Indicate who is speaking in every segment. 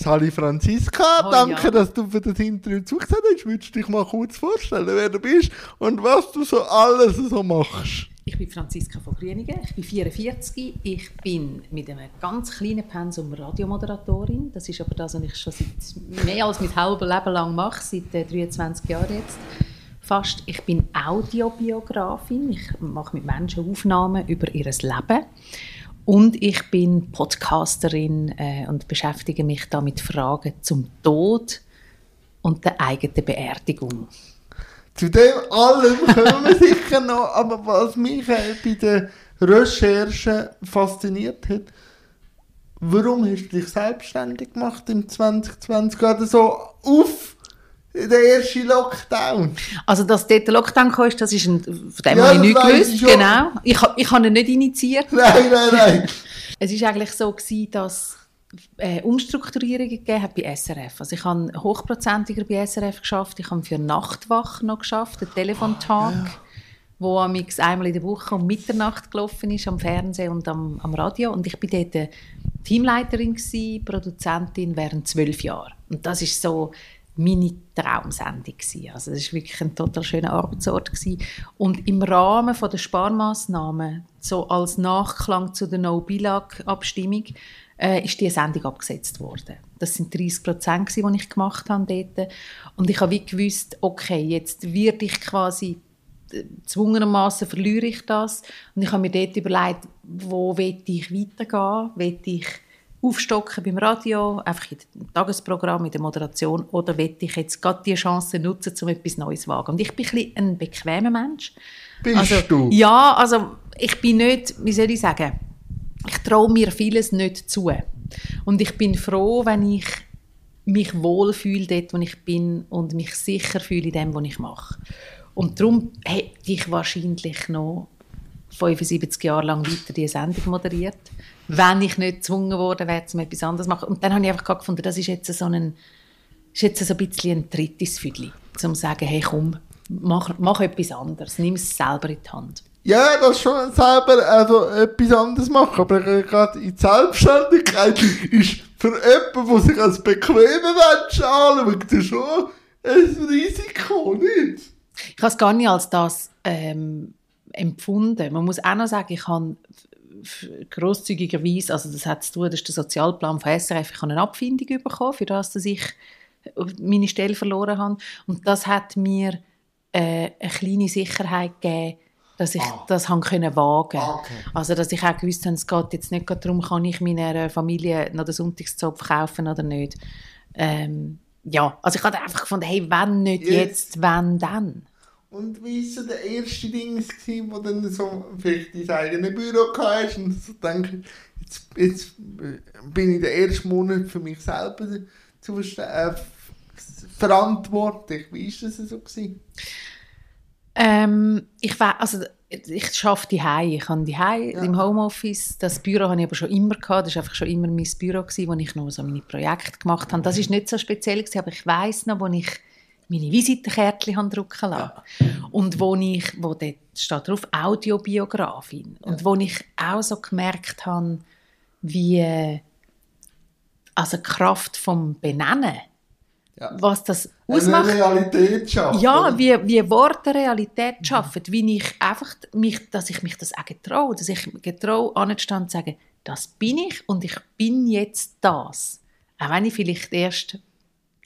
Speaker 1: Sali Franziska,
Speaker 2: Oh,
Speaker 1: danke,
Speaker 2: ja.
Speaker 1: dass du für das Interview zugesagt hast. Würdest du dich mal kurz vorstellen, wer du bist und was du so alles so machst?
Speaker 2: Ich bin Franziska von Grüningen, ich bin 44, ich bin mit einem ganz kleinen Pensum Radiomoderatorin. Das ist aber das, was ich schon seit mehr als mein halbes Leben lang mache, seit äh, 23 Jahren jetzt. Fast. Ich bin Audiobiografin, ich mache mit Menschen Aufnahmen über ihr Leben. Und ich bin Podcasterin äh, und beschäftige mich da mit Fragen zum Tod und der eigenen Beerdigung.
Speaker 1: Zu dem allem kommen wir sicher noch, aber was mich äh, bei der Recherche fasziniert hat, warum hast du dich selbstständig gemacht im 2020, gerade so auf den ersten Lockdown?
Speaker 2: Also, dass dort der Lockdown kam, das ist ein, von dem
Speaker 1: Ja,
Speaker 2: habe ich nichts gewusst.
Speaker 1: ich.
Speaker 2: Genau. Ich, ich habe ihn nicht initiiert.
Speaker 1: Nein, nein, nein.
Speaker 2: Es war eigentlich so, gewesen, dass äh, Umstrukturierungen gegeben hat bei SRF. Also ich habe hochprozentiger bei SRF geschafft. Ich habe für Nachtwach noch geschafft, einen Telefontag, wo amix einmal in der Woche um Mitternacht gelaufen ist am Fernsehen und am, am Radio. Und ich bin dort äh, Teamleiterin gsi, Produzentin während zwölf Jahren. Und das ist so meine Traumsendung gsi. Also das ist wirklich ein total schöner Arbeitsort gsi. Und im Rahmen von der Sparmaßnahmen, so als Nachklang zu der No-Bilag-Abstimmung, äh, ist die Sendung abgesetzt worden. Das sind 30 Prozent, die ich gemacht habe dort. Und ich habe wie gewusst, okay, jetzt werde ich quasi zwungenermaßen verliere ich das. Und ich habe mir dort überlegt, wo ich weitergehen? Will aufstocken beim Radio, einfach im Tagesprogramm, in der Moderation, oder will ich jetzt gerade die Chance nutzen, um etwas Neues zu wagen? Und ich bin ein, ein bequemer Mensch.
Speaker 1: Bist
Speaker 2: also,
Speaker 1: du?
Speaker 2: Ja, also ich bin nicht, wie soll ich sagen, ich traue mir vieles nicht zu. Und ich bin froh, wenn ich mich wohlfühle dort, wo ich bin und mich sicher fühle in dem, was ich mache. Und darum hätte ich wahrscheinlich noch 75 Jahre lang weiter diese Sendung moderiert, wenn ich nicht gezwungen worden wäre, um etwas anderes zu machen. Und dann habe ich einfach gefunden, das ist jetzt so ein, ist jetzt so ein bisschen ein drittes Füdli, um zu sagen, hey komm, mach, mach etwas anderes, nimm es selber in die Hand.
Speaker 1: Ja, das schon selber also etwas anderes machen, aber gerade in die Selbstständigkeit ist für jemanden, der sich als bequemer Mensch anschaut, schon ein Risiko, nicht?
Speaker 2: Ich habe es gar nicht als das ähm, empfunden. Man muss auch noch sagen, ich habe grosszügigerweise, also das hat zu tun, das ist der Sozialplan von SRF, ich habe eine Abfindung bekommen, für das, dass ich meine Stelle verloren habe. Und das hat mir äh, eine kleine Sicherheit gegeben, dass ich
Speaker 1: Ah.
Speaker 2: das haben können wagen.
Speaker 1: Okay.
Speaker 2: Also dass ich auch gewusst habe, es geht jetzt nicht darum, kann ich meiner Familie noch den Sonntagszopf kaufen oder nicht. Ähm, ja, also ich habe einfach gefunden, hey, wenn nicht
Speaker 1: Jetzt.
Speaker 2: jetzt, wenn dann?
Speaker 1: Und wie war so der erste Ding, gewesen, wo dann so vielleicht dein eigenes Büro hast und so denkst, jetzt, jetzt bin ich der erste Monat für mich selber zu äh, verantwortlich. Wie war das so? Gewesen?
Speaker 2: Ähm, ich we- also ich arbeite die Ich habe die
Speaker 1: Ja.
Speaker 2: im Homeoffice. Das Büro habe ich aber schon immer gehabt. Das war einfach schon immer mein Büro gewesen, wo ich noch so meine Projekte gemacht habe. Das ist nicht so speziell gewesen, aber ich weiß noch, wo ich meine Visitenkärtchen drucken lassen und wo ich, wo dort steht drauf Audiobiografin und wo ich auch so gemerkt habe, wie also die Kraft vom Benennen,
Speaker 1: Ja.
Speaker 2: was das
Speaker 1: Eine
Speaker 2: ausmacht.
Speaker 1: Realität schaffen.
Speaker 2: Ja, wie, wie Worte Realität schaffen, wie ich einfach mich, dass ich mich das auch getraue, dass ich getraue, anzustehen und zu sagen, das bin ich und ich bin jetzt das. Auch wenn ich vielleicht erst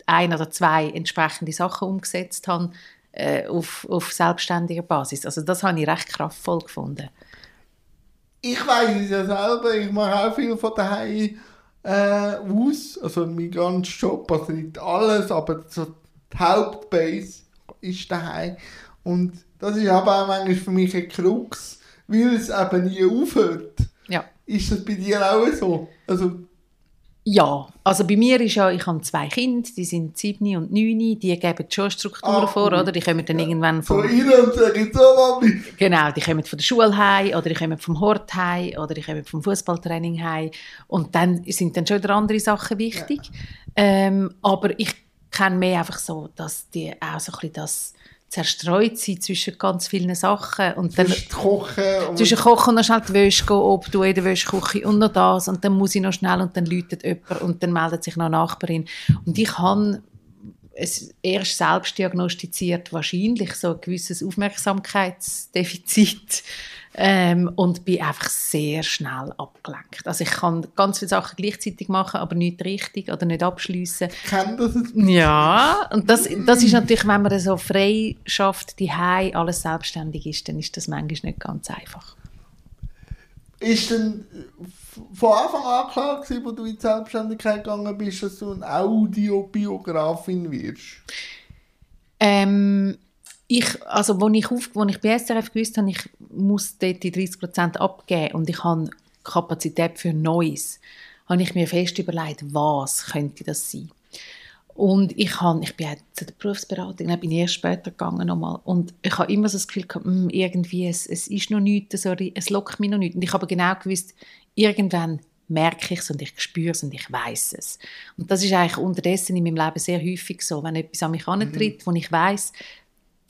Speaker 2: ein oder zwei entsprechende Sachen umgesetzt habe äh, auf, auf selbstständiger Basis. Also das habe ich recht kraftvoll gefunden.
Speaker 1: Ich weiß es ja selber, ich mache auch viel von daheim äh, aus. Also mein ganzer Job, also nicht alles, aber so die Hauptbase ist daheim. Und das ist aber auch manchmal für mich ein Krux, weil es eben nie aufhört.
Speaker 2: Ja.
Speaker 1: Ist das bei dir auch so? Also,
Speaker 2: Ja, also bei mir ist ja, ich habe zwei Kinder, die sind sieben und neun, die geben schon Strukturen
Speaker 1: Ah,
Speaker 2: vor, oder? Die kommen dann irgendwann
Speaker 1: so
Speaker 2: vom,
Speaker 1: rein und sagen, so Mami.
Speaker 2: Genau, die kommen von der Schule heim oder die kommen vom Hort heim oder die kommen vom Fußballtraining heim und dann sind dann schon wieder andere Sachen wichtig. Ähm, aber ich kenne mehr einfach so, dass die auch so ein bisschen das zerstreut sein zwischen ganz vielen Sachen. Und dann,
Speaker 1: Zwischen Kochen und...
Speaker 2: zwischen Kochen und noch schnell die Wäsche gehen, ob du in der Wäschküche und noch das und dann muss ich noch schnell und dann läutet jemand und dann meldet sich noch eine Nachbarin. Und ich habe es erst selbst diagnostiziert, wahrscheinlich so ein gewisses Aufmerksamkeitsdefizit ähm, und bin einfach sehr schnell abgelenkt. Also ich kann ganz viele Sachen gleichzeitig machen, aber nicht richtig oder nicht abschließen.
Speaker 1: Ich kenne das.
Speaker 2: Ja, und das, das ist natürlich, wenn man so frei schafft, die alles selbstständig ist, dann ist das manchmal nicht ganz einfach.
Speaker 1: Ist denn von Anfang an klar gewesen, wo du in die Selbstständigkeit gegangen bist, dass du eine Audiobiografin wirst?
Speaker 2: Ähm, ich, also, als ich, auf, als ich bei SRF gewusst habe, ich muss dort die 30% abgeben und ich habe Kapazität für Neues, habe ich mir fest überlegt, was könnte das sein. Und ich, habe, ich bin zu der Berufsberatung, dann bin ich erst später gegangen nochmal. Und ich habe immer so das Gefühl gehabt, hm, irgendwie, es, es ist noch nichts, sorry, es lockt mich noch nicht. Und ich habe genau gewusst, irgendwann merke ich es und ich spüre es und ich weiß es. Und das ist eigentlich unterdessen in meinem Leben sehr häufig so, wenn etwas an mich herantritt, mhm. wo ich weiß,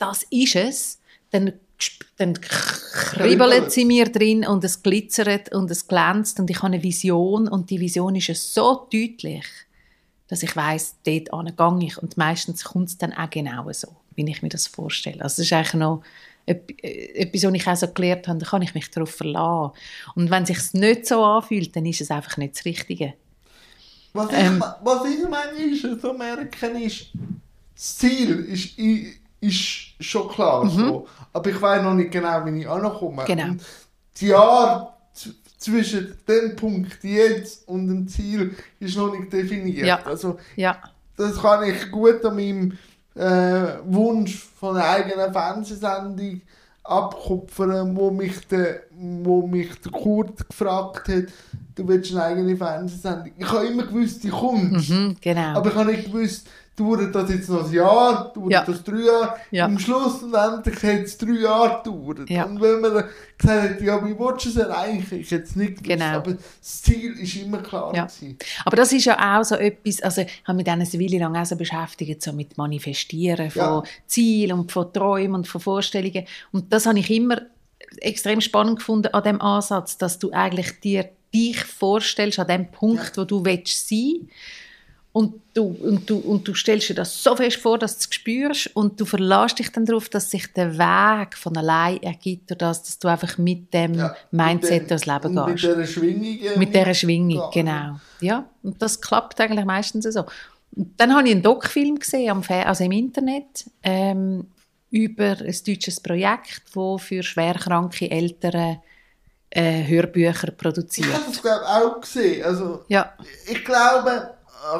Speaker 2: das ist es, dann, dann kribbelt sie mir drin und es glitzert und es glänzt und ich habe eine Vision und die Vision ist so deutlich, dass ich weiß, dort gehe ich und meistens kommt es dann auch genau so, wie ich mir das vorstelle. Also das ist eigentlich noch etwas, was ich auch so gelernt habe, da kann ich mich darauf verlassen. Und wenn es sich nicht so anfühlt, dann ist es einfach nicht das Richtige.
Speaker 1: Was ich, ähm, was ich manchmal so merke, ist, das Ziel ist ist schon klar mhm. so. Aber ich weiß noch nicht genau, wie ich ankomme.
Speaker 2: Genau.
Speaker 1: Die Jahre zwischen dem Punkt jetzt und dem Ziel ist noch nicht definiert.
Speaker 2: Ja.
Speaker 1: Also,
Speaker 2: ja.
Speaker 1: Das kann ich gut an meinem äh, Wunsch von einer eigenen Fernsehsendung abkupfern, wo mich der, wo mich der Kurt gefragt hat, du willst eine eigene Fernsehsendung. Ich habe immer gewusst, die kommt.
Speaker 2: Mhm, genau.
Speaker 1: Aber ich habe nicht gewusst, dauert das jetzt noch ein Jahr, dauert
Speaker 2: ja.
Speaker 1: das drei Jahre.
Speaker 2: Ja.
Speaker 1: Am Schluss und endlich hat es drei Jahre gedauert.
Speaker 2: Ja.
Speaker 1: Und wenn man gesagt hat, ja, wie willst du es erreichen, ich jetzt nicht gewusst,
Speaker 2: genau.
Speaker 1: aber das Ziel ist immer klar
Speaker 2: ja.
Speaker 1: gewesen.
Speaker 2: Aber das ist ja auch so etwas, also ich habe mich dann eine Weile lang auch so beschäftigt, so mit Manifestieren von ja. Zielen und von Träumen und von Vorstellungen. Und das habe ich immer extrem spannend gefunden an dem Ansatz, dass du eigentlich dir dich vorstellst an dem Punkt, ja. wo du willst sein und du, und, du, und du stellst dir das so fest vor, dass du es spürst und du verlässt dich dann darauf, dass sich der Weg von allein ergibt, oder das, dass du einfach mit dem ja, Mindset durchs Leben gehst.
Speaker 1: Mit dieser Schwingung.
Speaker 2: Mit dieser Schwingung, genau. Ja, und das klappt eigentlich meistens so. Und dann habe ich einen Doc-Film gesehen, also im Internet, ähm, über ein deutsches Projekt, das für schwerkranke Eltern äh, Hörbücher produziert. Ich
Speaker 1: habe das glaube auch gesehen. Also,
Speaker 2: ja.
Speaker 1: Ich glaube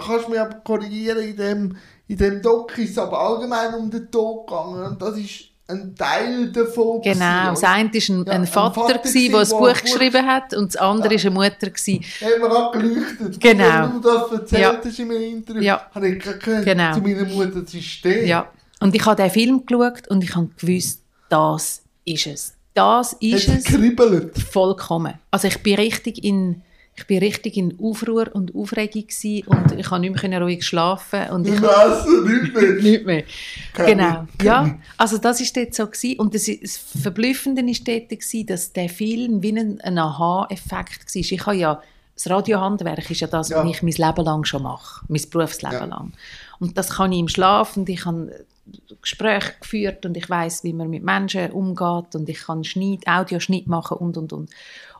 Speaker 1: kannst mich aber korrigieren, in dem, in dem Doc ist es aber allgemein um den Tod gegangen und das ist ein Teil davon.
Speaker 2: Genau, das eine war ein, ja, ein Vater, ein der ein Buch, Buch geschrieben hat und das andere ja. war eine Mutter. Gewesen.
Speaker 1: Haben wir auch geleuchtet.
Speaker 2: Genau.
Speaker 1: Wenn du das erzählt ja. hast in meinem Interview,
Speaker 2: ja.
Speaker 1: habe ich gehört,
Speaker 2: genau.
Speaker 1: zu meiner Mutter, ist der.
Speaker 2: Ja, und ich habe den Film geschaut und ich habe gewusst, das ist es. Das ist es.
Speaker 1: Kribbelt.
Speaker 2: Vollkommen. Also ich bin richtig in ich bin richtig in Aufruhr und Aufregung gewesen und ich konnte nicht mehr ruhig schlafen. Und ich
Speaker 1: Messen, nicht mehr.
Speaker 2: nicht mehr. Genau. Ja, also das war dort so gewesen. Und das, das Verblüffende war dort, gewesen, dass der Film wie ein, ein Aha-Effekt war. Ich habe ja, das Radiohandwerk ist ja das, ja. was ich mein Leben lang schon mache. Mein Berufsleben ja. lang. Und das kann ich im Schlaf und ich habe Gespräche geführt und ich weiß, wie man mit Menschen umgeht und ich kann Schnitt, Audioschnitt machen und, und, und.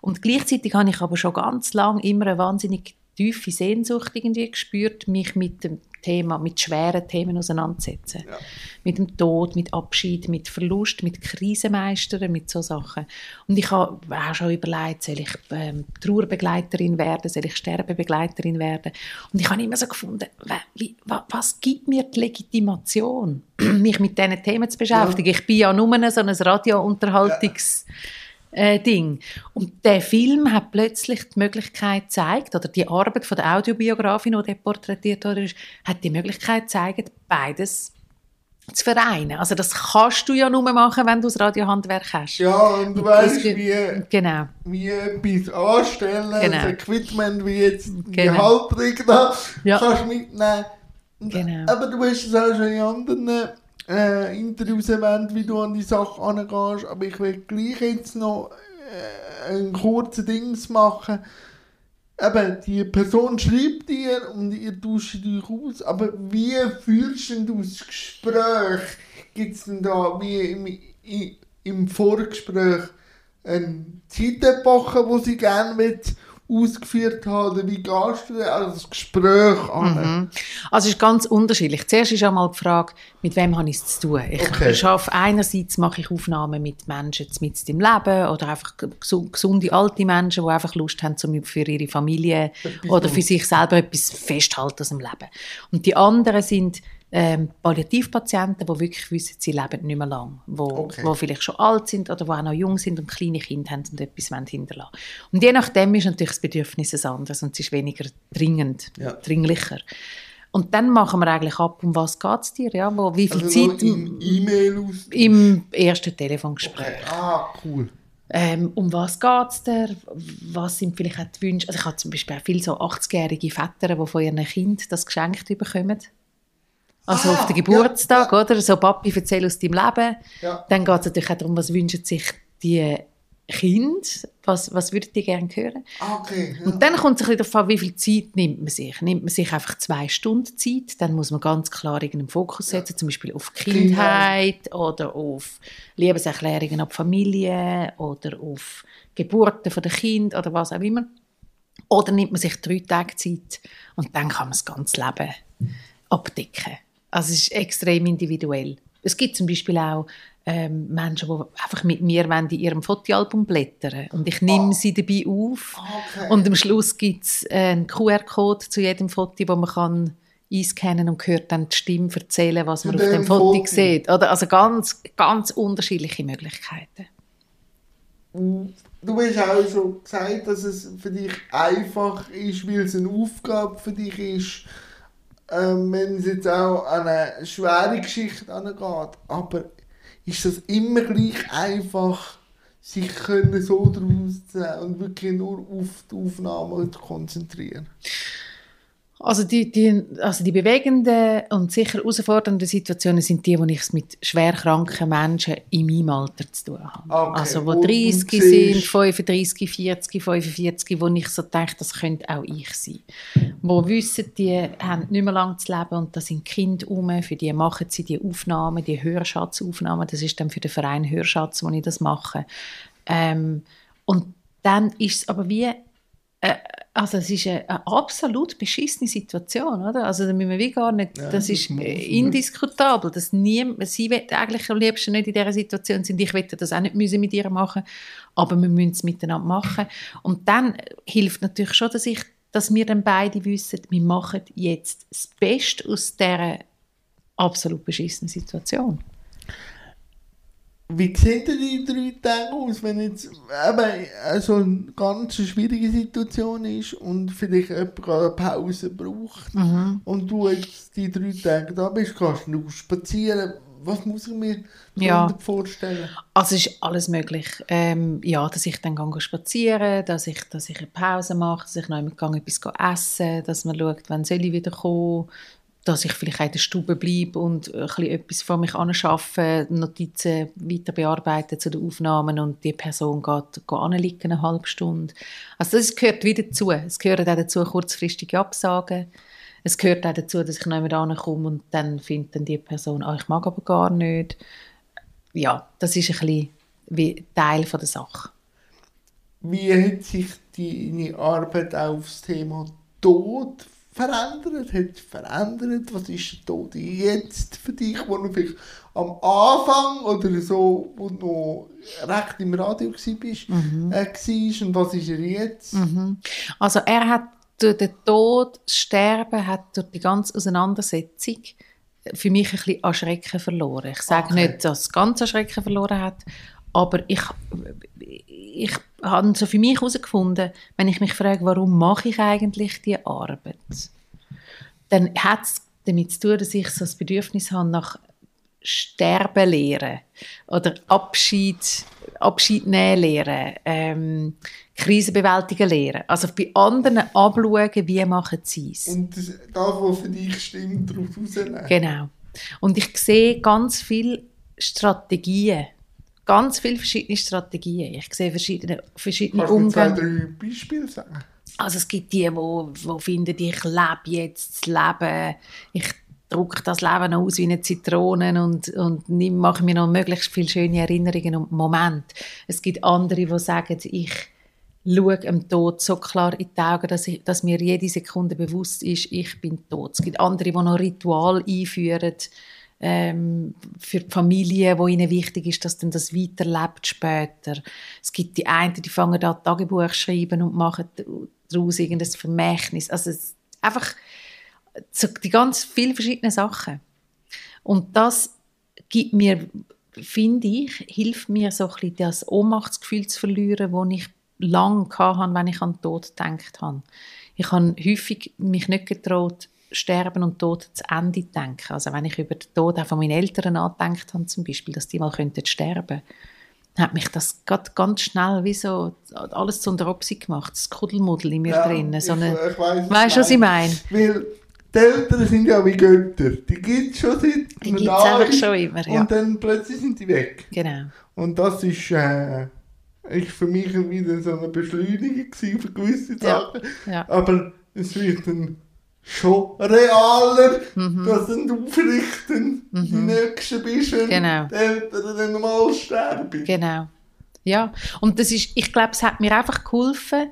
Speaker 2: Und gleichzeitig habe ich aber schon ganz lange immer eine wahnsinnig tiefe Sehnsucht irgendwie gespürt, mich mit dem Thema, mit schweren Themen auseinandersetzen. Ja. Mit dem Tod, mit Abschied, mit Verlust, mit Krisenmeistern, mit so Sachen. Und ich habe auch schon überlegt, soll ich ähm, Trauerbegleiterin werden, soll ich Sterbebegleiterin werden? Und ich habe immer so gefunden, wie, was gibt mir die Legitimation, mich mit diesen Themen zu beschäftigen? Ja. Ich bin ja nur so ein Radiounterhaltungs- ja äh, Ding. Und der Film hat plötzlich die Möglichkeit gezeigt, oder die Arbeit von der Audiobiografin, die porträtiert wurde, hat die Möglichkeit gezeigt, beides zu vereinen. Also das kannst du ja nur machen, wenn du das Radiohandwerk hast.
Speaker 1: Ja, und du weißt, wie,
Speaker 2: genau.
Speaker 1: wie etwas anstellen, genau. das Equipment, wie jetzt die
Speaker 2: genau.
Speaker 1: Halterung da,
Speaker 2: ja.
Speaker 1: kannst mitnehmen.
Speaker 2: Genau.
Speaker 1: Aber du hast es auch schon in anderen äh, Interviews erwähnt, wie du an die Sache angehst, aber ich will gleich jetzt noch äh, ein kurzes Dings machen. Eben, die Person schreibt dir und ihr tauscht euch aus, aber wie führst denn du das Gespräch? Gibt es denn da wie im, im Vorgespräch eine Zeitepoche, die sie gerne wird ausgeführt haben oder wie gehst du an das Gespräch an?
Speaker 2: Mhm. Also es ist ganz unterschiedlich. Zuerst ist einmal die Frage, mit wem habe ich es zu tun. Ich
Speaker 1: Okay.
Speaker 2: schaffe einerseits mache ich Aufnahmen mit Menschen mit im Leben oder einfach gesu- gesunde alte Menschen, die einfach Lust haben, zum für ihre Familie oder für sich selber etwas festhalten aus dem Leben. Und die anderen sind ähm, Palliativpatienten, die wirklich wissen, sie leben nicht mehr lang, wo,
Speaker 1: Okay.
Speaker 2: wo vielleicht schon alt sind oder die auch noch jung sind und kleine Kinder haben und etwas wollen hinterlassen Und je nachdem ist natürlich das Bedürfnis ein anderes und es ist weniger dringend,
Speaker 1: Ja.
Speaker 2: dringlicher. Und dann machen wir eigentlich ab, um was geht es dir, ja? Wo, wie viel
Speaker 1: Also
Speaker 2: Zeit
Speaker 1: im E-Mail aus.
Speaker 2: im ersten Telefongespräch.
Speaker 1: Okay. Ah, cool.
Speaker 2: Ähm, um was geht es dir? Was sind vielleicht auch die Wünsche? Also ich habe zum Beispiel auch viele so 80-jährige Väter, die von ihren Kind das geschenkt bekommen. Also
Speaker 1: Ah,
Speaker 2: auf den Geburtstag, oder? So, Papi, erzähl aus deinem Leben.
Speaker 1: Ja.
Speaker 2: Dann geht es natürlich auch darum, was wünschen sich die Kinder? Was, was würden die gerne hören?
Speaker 1: Ah, okay. Ja.
Speaker 2: Und dann kommt es ein bisschen darauf an, wie viel Zeit nimmt man sich. Nimmt man sich einfach zwei Stunden Zeit, dann muss man ganz klar irgendeinen Fokus setzen, zum Beispiel auf Kindheit oder auf Liebeserklärungen an die Familie oder auf Geburten von der Kind oder was auch immer. Oder nimmt man sich drei Tage Zeit und dann kann man das ganze Leben abdecken. Also es ist extrem individuell. Es gibt zum Beispiel auch ähm, Menschen, die einfach mit mir wollen in ihrem Fotoalbum blättern und ich nehme sie dabei auf
Speaker 1: Okay.
Speaker 2: und am Schluss gibt es einen QR-Code zu jedem Foto, wo man kann einscannen und hört dann die Stimme erzählen, was man
Speaker 1: Zu
Speaker 2: auf dem
Speaker 1: dem
Speaker 2: Foto
Speaker 1: Foto.
Speaker 2: sieht. Oder? Also ganz, ganz unterschiedliche Möglichkeiten.
Speaker 1: Du hast auch schon gesagt, dass es für dich einfach ist, weil es eine Aufgabe für dich ist, ähm, wenn es jetzt auch an eine schwere Geschichte angeht. Aber ist das immer gleich einfach, sich können so daraus zu und wirklich nur auf die Aufnahme zu konzentrieren?
Speaker 2: Also die, die, also die bewegenden und sicher herausfordernden Situationen sind die, wo ich es mit schwerkranken Menschen in meinem Alter zu tun habe.
Speaker 1: Okay,
Speaker 2: Also
Speaker 1: wo
Speaker 2: wo
Speaker 1: du
Speaker 2: 30 sind,
Speaker 1: siehst-
Speaker 2: 35, 40, 45, wo ich so denke, das könnte auch ich sein. Wo wissen, die haben nicht mehr lange zu leben und da sind Kinder rum, für die machen sie die Aufnahmen, die Hörschatzaufnahmen, das ist dann für den Verein Hörschatz, wo ich das mache. Ähm, und dann ist es aber wie äh, also es ist eine, eine absolut beschissene Situation, oder? Also da müssen wir wie gar nicht,
Speaker 1: Ja,
Speaker 2: das
Speaker 1: das
Speaker 2: ist äh, indiskutabel, dass niemand, sie will eigentlich am liebsten nicht in dieser Situation sein, ich wette das auch nicht müssen mit ihr machen, aber wir müssen es miteinander machen. Und dann äh, hilft natürlich schon, dass ich, dass wir dann beide wissen, wir machen jetzt das Beste aus dieser absolut beschissenen Situation.
Speaker 1: Wie sehen denn die drei Tage aus, wenn jetzt eben so eine ganz schwierige Situation ist und vielleicht jemand eine Pause braucht
Speaker 2: Mhm.
Speaker 1: und du jetzt die drei Tage da bist, kannst du spazieren. Was muss ich mir
Speaker 2: Ja.
Speaker 1: vorstellen?
Speaker 2: Also es ist alles möglich. Ähm, ja, dass ich dann gehe spazieren, dass ich, dass ich eine Pause mache, dass ich noch einmal etwas essen, dass man schaut, wann soll ich wieder kommen, dass ich vielleicht auch in der Stube bleibe und ein etwas von mich anschaffen, Notizen weiter bearbeiten zu den Aufnahmen und die Person geht, geht eine halbe Stunde. Also das gehört wieder dazu. Es gehört auch dazu kurzfristige Absagen. Es gehört auch dazu, dass ich noch einmal ankomme und dann findet dann die Person, ah, ich mag aber gar nicht ja, das ist ein bisschen wie Teil von der Sache.
Speaker 1: Wie hat sich deine Arbeit aufs Thema Tod verändert? Hat verändert? Was ist der Tod jetzt für dich, wo du vielleicht am Anfang oder so, wo du noch recht im Radio warst, bist,
Speaker 2: Mhm.
Speaker 1: äh, warst, und was ist er jetzt?
Speaker 2: Also er hat durch den Tod, das Sterben, hat durch die ganze Auseinandersetzung für mich ein bisschen an Schrecken verloren. Ich sage
Speaker 1: Okay.
Speaker 2: nicht, dass es ganz an Schrecken verloren hat, aber ich, ich habe so für mich herausgefunden, wenn ich mich frage, warum mache ich eigentlich die Arbeit, dann hat es damit zu tun, dass ich so das Bedürfnis habe nach Sterben lehren oder Abschied, Abschied nehmen lehren, ähm, Krisen bewältigen lehren. Also bei anderen abschauen, wie machen sie es.
Speaker 1: Und das, das, was für dich stimmt, darauf rausnehmen.
Speaker 2: Genau. Und ich sehe ganz viele Strategien. Ganz viele verschiedene Strategien. Ich sehe verschiedene, verschiedene
Speaker 1: Kannst du zwei,
Speaker 2: Umgänge.
Speaker 1: drei Beispiele sagen?
Speaker 2: Also es gibt die, wo, wo finden, ich lebe jetzt das Leben, ich drücke das Leben noch aus wie eine Zitrone und, und nimm- mache mir noch möglichst viele schöne Erinnerungen und Momente. Es gibt andere, die sagen, ich schaue dem Tod so klar in die Augen, dass, ich, dass mir jede Sekunde bewusst ist, ich bin tot. Es gibt andere, die noch Ritual einführen, ähm, für Familie, wo ihnen wichtig ist, dass dann das weiterlebt später. Es gibt die einen, die fangen da Tagebuch schreiben und machen daraus irgendein Vermächtnis. Also es, einfach so die ganz vielen verschiedenen Sachen. Und das gibt mir, finde ich, hilft mir so ein bisschen das Ohnmachtsgefühl zu verlieren, das ich lange hatte, wenn ich an den Tod gedacht habe. Ich habe häufig mich nicht getraut, sterben und Tod zu Ende denken. Also wenn ich über den Tod auch von meinen Eltern nachgedacht habe, zum Beispiel, dass die mal könnten sterben hat mich das grad ganz schnell wie so alles zu einer Opsi gemacht, das Kuddelmuddel in mir drin. So
Speaker 1: ich,
Speaker 2: eine,
Speaker 1: ich weiss,
Speaker 2: weißt du, was ich meine?
Speaker 1: Weil die Eltern sind ja wie Götter. Die gibt es schon seit
Speaker 2: Die gibt es einfach schon immer, ja.
Speaker 1: Und dann plötzlich sind die weg.
Speaker 2: Genau.
Speaker 1: Und das ist, äh, ist für mich wieder so eine Beschleunigung für gewisse
Speaker 2: Ja.
Speaker 1: Sachen.
Speaker 2: Ja.
Speaker 1: Aber es wird dann schon realer, dass dann aufrichten die Nächsten bist,
Speaker 2: Mhm. Genau.
Speaker 1: die Eltern dann mal sterben.
Speaker 2: Genau. Ja, und das ist, ich glaube, es hat mir einfach geholfen,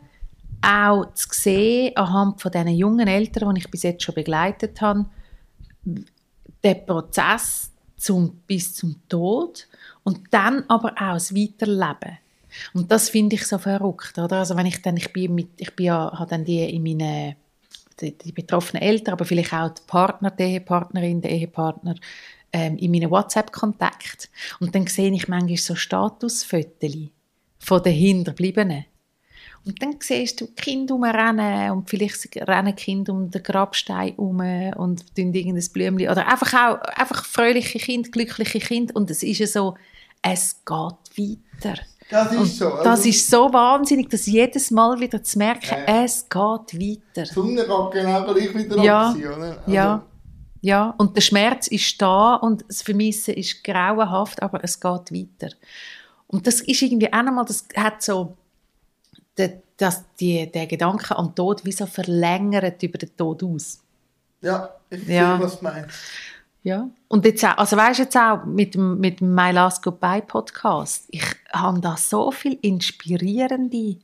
Speaker 2: auch zu sehen, anhand von diesen jungen Eltern, die ich bis jetzt schon begleitet habe, den Prozess zum, bis zum Tod und dann aber auch das Weiterleben. Und das finde ich so verrückt, oder? Also wenn ich dann, ich bin mit, ich bin ja, habe dann die in meine, die, die betroffenen Eltern, aber vielleicht auch die Partner, die Ehepartnerin, der Ehepartner, ähm, in meinen WhatsApp-Kontakt. Und dann sehe ich manchmal so Statusfotos von den Hinterbliebenen. Und dann siehst du Kinder rumrennen und vielleicht rennen Kinder um den Grabstein um und tun irgendein Blümchen. Oder einfach auch einfach fröhliche Kinder, glückliche Kinder. Und es ist ja so, es geht weiter.
Speaker 1: Das ist so.
Speaker 2: das
Speaker 1: Also,
Speaker 2: ist so wahnsinnig, das jedes Mal wieder zu merken,
Speaker 1: Ja.
Speaker 2: es geht weiter.
Speaker 1: Die Sonne geht genau gleich wieder
Speaker 2: Ja.
Speaker 1: ab. Oder? Also,
Speaker 2: Ja, ja. Und der Schmerz ist da und das Vermissen ist grauenhaft, aber es geht weiter. Und das ist irgendwie auch nochmal, das hat so, der, das, die, der Gedanke an den Tod wie so verlängert über den Tod aus.
Speaker 1: Ja, ich
Speaker 2: Ja.
Speaker 1: sehe, was du meinst.
Speaker 2: Ja. Und jetzt auch, also weißt du jetzt auch mit dem, mit dem My Last Goodbye Podcast, ich habe da so viel inspirierende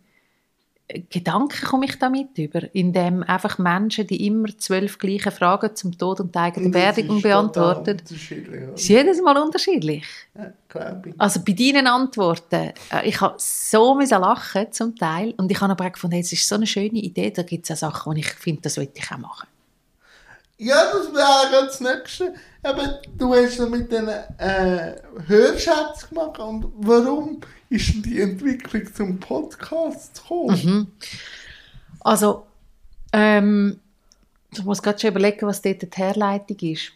Speaker 2: äh, Gedanken komme ich damit über, indem einfach Menschen, die immer zwölf gleiche Fragen zum Tod und die eigene
Speaker 1: Und das
Speaker 2: Beerdigung beantworten, ist jedes Mal unterschiedlich.
Speaker 1: Ja.
Speaker 2: Also bei deinen Antworten, äh, ich habe so müssen lachen zum Teil und ich habe aber auch gefunden, hey, es ist so eine schöne Idee, da gibt es auch Sachen, die ich finde, das will ich auch machen.
Speaker 1: Ja, das wäre das Nächste. Aber du hast ja mit den äh, Hörschätzen gemacht. Und warum ist denn die Entwicklung zum Podcast gekommen?
Speaker 2: Mhm. Also, ähm, ich muss gerade schon überlegen, was dort die Herleitung ist.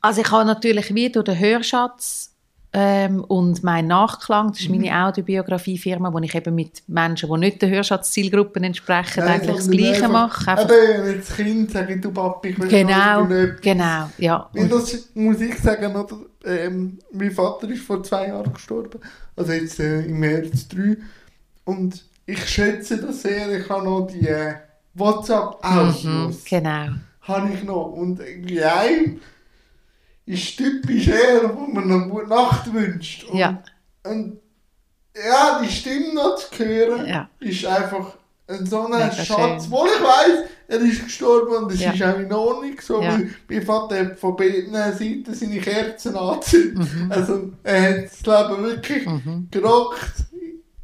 Speaker 2: Also ich habe natürlich wie durch den Hörschatz ähm, und mein Nachklang, das ist
Speaker 1: Mhm.
Speaker 2: meine Audiobiografie-Firma, wo ich eben mit Menschen, die nicht den Hörschatz-Zielgruppen entsprechen,
Speaker 1: Nein,
Speaker 2: eigentlich das Gleiche mache. Einfach,
Speaker 1: Eben, wenn das Kind sagt, du Papi, ich will
Speaker 2: genau,
Speaker 1: noch irgendetwas.
Speaker 2: genau, ja.
Speaker 1: Weil das muss ich sagen, oder? Ähm, mein Vater ist vor zwei Jahren gestorben. Also jetzt äh, im März 3. Und ich schätze das sehr. Ich habe noch die äh,
Speaker 2: Mhm,
Speaker 1: WhatsApp-Audios.
Speaker 2: genau.
Speaker 1: habe ich noch. Und einem ist typisch er, wo man eine gute Nacht wünscht. Und,
Speaker 2: Ja.
Speaker 1: und ja, die Stimme noch zu hören,
Speaker 2: Ja.
Speaker 1: ist einfach ein so ein Schatz. Wo ich weiss, er ist gestorben und es
Speaker 2: Ja.
Speaker 1: ist auch in Ordnung so,
Speaker 2: Ja.
Speaker 1: mein Vater hat von beiden Seiten seine Kerzen angezündet.
Speaker 2: Mhm.
Speaker 1: Also er hat das Leben wirklich gerockt.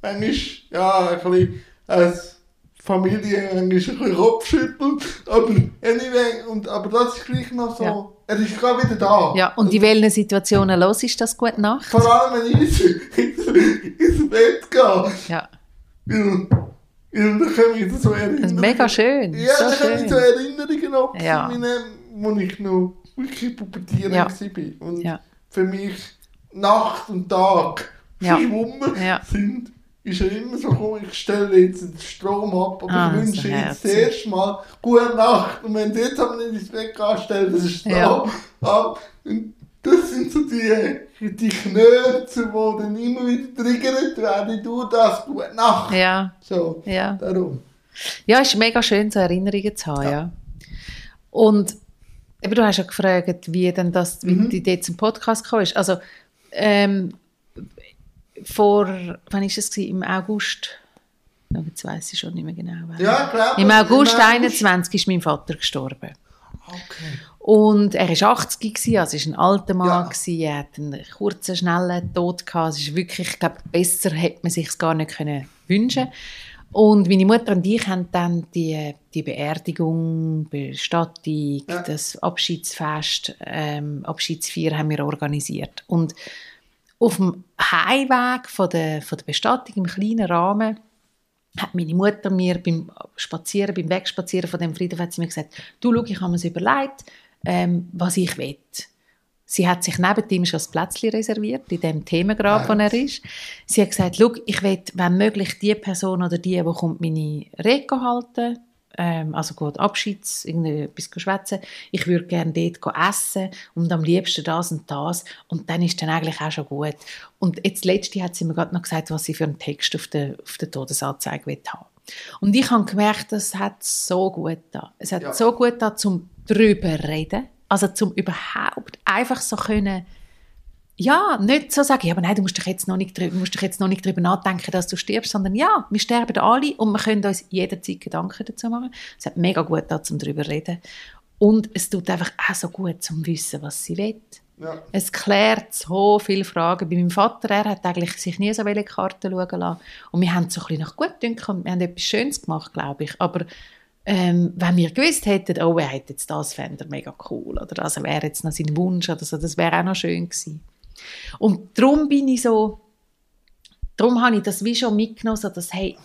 Speaker 1: Manchmal, ja, ein bisschen als Familie manchmal ein bisschen Kopfschütteln. Aber anyway, und, aber das ist gleich noch so,
Speaker 2: Ja.
Speaker 1: er ist gerade wieder da.
Speaker 2: Ja, und in welchen Situationen los ist das gut Nacht?
Speaker 1: Vor allem, wenn ich ins, ins Bett gehe.
Speaker 2: Ja,
Speaker 1: Weil, weil dann komme ich so Erinnerungen.
Speaker 2: das ist mega schön.
Speaker 1: Ja,
Speaker 2: so
Speaker 1: dann komme ich so. Erinnerungen ab,
Speaker 2: Ja.
Speaker 1: von wo ich noch wirklich pubertierend
Speaker 2: Ja.
Speaker 1: war. Und
Speaker 2: Ja.
Speaker 1: für mich Nacht und Tag verschwommen
Speaker 2: Ja.
Speaker 1: sind, ist er immer so gekommen, ich stelle jetzt den Strom ab, aber
Speaker 2: Ah,
Speaker 1: ich wünsche
Speaker 2: so
Speaker 1: jetzt zuerst mal gute Nacht. Und wenn du jetzt aber nicht ins Bett gehst, stell den Strom
Speaker 2: Ja.
Speaker 1: ab. Und das sind so die, die Knöpfe, die dann immer wieder triggert werden. Du das, gute Nacht.
Speaker 2: Ja,
Speaker 1: So,
Speaker 2: ja.
Speaker 1: darum.
Speaker 2: Ja, es ist mega schön, so Erinnerungen zu haben, ja. Und eben, du hast ja gefragt, wie denn das, wie
Speaker 1: Mhm.
Speaker 2: die Idee zum Podcast kam. Also, ähm, vor, wann ist es gewesen? Im August? Jetzt weiss ich schon nicht mehr genau. wann.
Speaker 1: Ja, klar.
Speaker 2: Im August 21 ist mein Vater gestorben.
Speaker 1: Okay.
Speaker 2: Und er war 80 gewesen, also er war ein alter Mann.
Speaker 1: Ja.
Speaker 2: gewesen. Er hat einen kurzen, schnellen Tod gehabt. Es ist wirklich, ich glaube, besser hätte man sich gar nicht können wünschen Und meine Mutter und ich haben dann die, die Beerdigung, Bestattung,
Speaker 1: Ja.
Speaker 2: das Abschiedsfest, ähm, Abschiedsfeier haben wir organisiert. Und auf dem Heimweg von der, von der Bestattung im kleinen Rahmen hat meine Mutter mir beim Spazieren, beim Wegspazieren von dem Friedhof hat sie mir gesagt, du, schau, ich habe mir überlegt, ähm, was ich will. Sie hat sich neben ihm schon ein Plätzchen reserviert, in dem Themengrab, wo er ist. Sie hat gesagt, schau, ich will, wenn möglich, die Person oder die, die kommt, meine Rede halten, ähm, also geht Abschieds, irgendwie etwas schwätzen. Ich würde gerne dort essen und am liebsten das und das. Und dann ist dann eigentlich auch schon gut. Und jetzt letzte hat sie mir gerade noch gesagt, was sie für einen Text auf der, auf der Todesanzeige will haben. Und ich habe gemerkt, das hat so gut da. Es hat
Speaker 1: Ja.
Speaker 2: so gut da, zum drüber reden. Also zum überhaupt einfach so können, ja, nicht so sagen, ja, aber nein, du musst dich jetzt noch nicht, drü- musst dich jetzt noch nicht darüber nachdenken, dass du stirbst, sondern ja, wir sterben alle und wir können uns jederzeit Gedanken dazu machen. Es hat mega gut da, zum drüber reden. Und es tut einfach auch so gut, zum wissen, was sie will.
Speaker 1: Ja.
Speaker 2: Es klärt so viele Fragen. Bei meinem Vater, er hat eigentlich sich nie so viele Karten schauen lassen. Und wir haben so ein bisschen nach Gutdünken und wir haben etwas Schönes gemacht, glaube ich. Aber ähm, wenn wir gewusst hätten, oh, er hätte jetzt das, fände er mega cool. Oder das wäre jetzt noch sein Wunsch oder so, das wäre auch noch schön gewesen. Und darum bin ich so, darum habe ich das wie schon mitgenommen, so dass, hey,